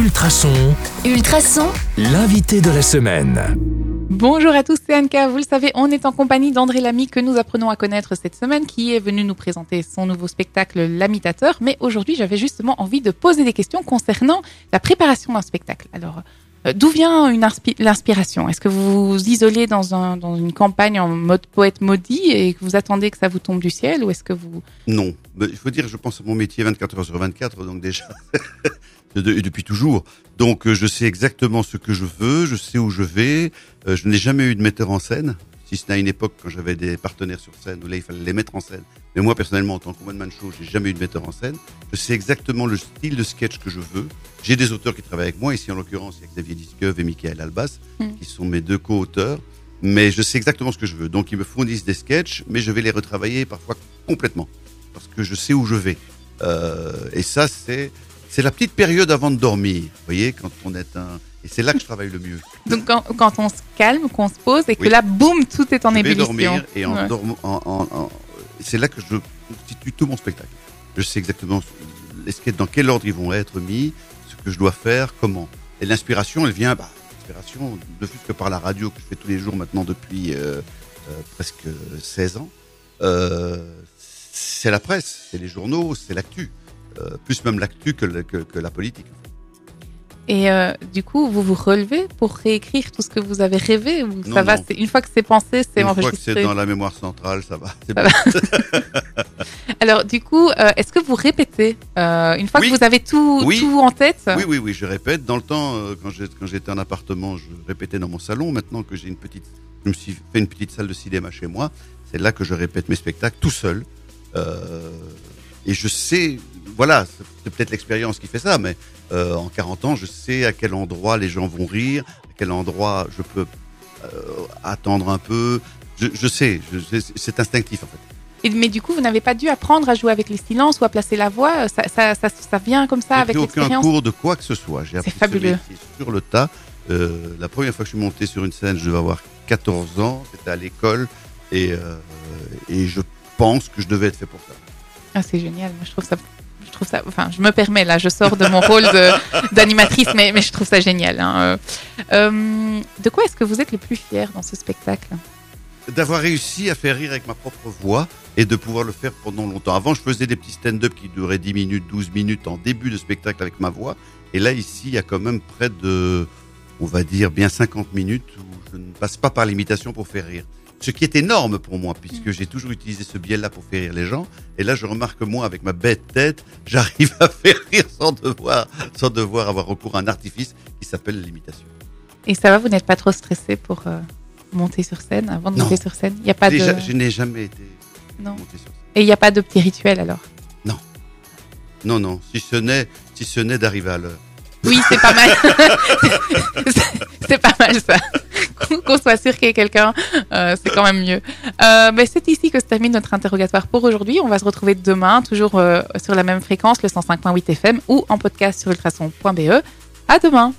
Ultrason, Ultrason, l'invité de la semaine. Bonjour à tous, c'est Anka. Vous le savez, on est en compagnie d'André Lamy que nous apprenons à connaître cette semaine, qui est venu nous présenter son nouveau spectacle L'Amitateur. Mais aujourd'hui, j'avais justement envie de poser des questions concernant la préparation d'un spectacle. Alors, d'où vient l'inspiration? Est-ce que vous vous isolez dans, un, dans une campagne en mode poète maudit et que vous attendez que ça vous tombe du ciel ou est-ce que vous... Non, il faut dire, je pense à mon métier 24 heures sur 24, donc déjà, depuis toujours. Donc euh, je sais exactement ce que je veux, je sais où je vais. Euh, je n'ai jamais eu de metteur en scène, si ce n'est à une époque quand j'avais des partenaires sur scène où là il fallait les mettre en scène. Mais moi personnellement, en tant que one-man show, j'ai jamais eu de metteur en scène. Je sais exactement le style de sketch que je veux. J'ai des auteurs qui travaillent avec moi. Ici en l'occurrence, il y a Xavier Disqueuve et Michael Albas, Mm. qui sont mes deux co-auteurs. Mais je sais exactement ce que je veux. Donc ils me fournissent des sketchs, mais je vais les retravailler parfois complètement parce que je sais où je vais. Euh, et ça, c'est c'est la petite période avant de dormir. Vous voyez, quand on est un et c'est là que je travaille le mieux. Donc quand, quand on se calme, qu'on se pose et que Oui. là, boum, tout est en je vais ébullition. dormir et en Ouais. dormant, en- en- en- c'est là que je constitue tout mon spectacle. Je sais exactement les dans quel ordre ils vont être mis, ce que je dois faire, comment. Et l'inspiration, elle vient, bah, ne fût que par la radio que je fais tous les jours maintenant depuis euh, euh, presque 16 ans. Euh, c'est la presse, c'est les journaux, c'est l'actu. Plus même l'actu que la politique. Et euh, du coup, vous vous relevez pour réécrire tout ce que vous avez rêvé ou Non, ça va Une fois que c'est pensé, c'est Une fois que enregistré. c'est dans la mémoire centrale, ça va. Ça. Alors du coup, euh, est-ce que vous répétez euh, une fois Oui. que vous avez tout, Oui. tout en tête? Oui, oui, oui, je répète. Dans le temps, quand j'étais en appartement, je répétais dans mon salon. Maintenant que j'ai une petite, je me suis fait une petite salle de cinéma chez moi. C'est là que je répète mes spectacles tout seul. Euh, et je sais, voilà, c'est peut-être l'expérience qui fait ça, mais euh, en 40 ans, je sais à quel endroit les gens vont rire, à quel endroit je peux euh, attendre un peu. Je, je sais, je sais, c'est instinctif en fait. Et- Mais du coup, vous n'avez pas dû apprendre à jouer avec les silences ou à placer la voix. Ça, ça, ça, ça vient comme ça avec pris aucun l'expérience. cours de quoi que ce soit. J'ai appris ce fabuleux. métier sur le tas. Euh, la première fois que je suis monté sur une scène, je devais avoir 14 ans. C'était à l'école. Et, euh, et je pense que je devais être fait pour ça. Ah, c'est génial. Moi, je trouve ça. Je trouve ça. Enfin, je me permets là. Je sors de mon rôle d'animatrice, mais, mais je trouve ça génial. hein. Euh, euh, de quoi est-ce que vous êtes le plus fier dans ce spectacle? D'avoir réussi à faire rire avec ma propre voix et de pouvoir le faire pendant longtemps. Avant, je faisais des petits stand-up qui duraient 10 minutes, 12 minutes en début de spectacle avec ma voix. Et là, ici, il y a quand même près de, on va dire, bien 50 minutes où je ne passe pas par l'imitation pour faire rire. Ce qui est énorme pour moi, puisque j'ai toujours utilisé ce biais-là pour faire rire les gens. Et là, je remarque que moi, avec ma bête tête, j'arrive à faire rire sans devoir, sans devoir avoir recours à un artifice qui s'appelle l'imitation. Et ça va, vous n'êtes pas trop stressé pour euh, monter sur scène avant de Non. monter sur scène? Il n'y a pas Déjà, de. je n'ai jamais été Non. monté sur scène. Et il n'y a pas de petit rituel alors? Non, non, si ce n'est, si ce n'est d'arriver à l'heure. Oui, c'est pas mal. C'est pas mal ça. Qu'on- soit sûr qu'il y ait quelqu'un, euh, c'est quand même mieux. Euh, ben, c'est ici que se termine notre interrogatoire pour aujourd'hui. On va se retrouver demain, toujours euh, sur la même fréquence, le 105.8 FM, ou en podcast sur ultrason.be. À demain.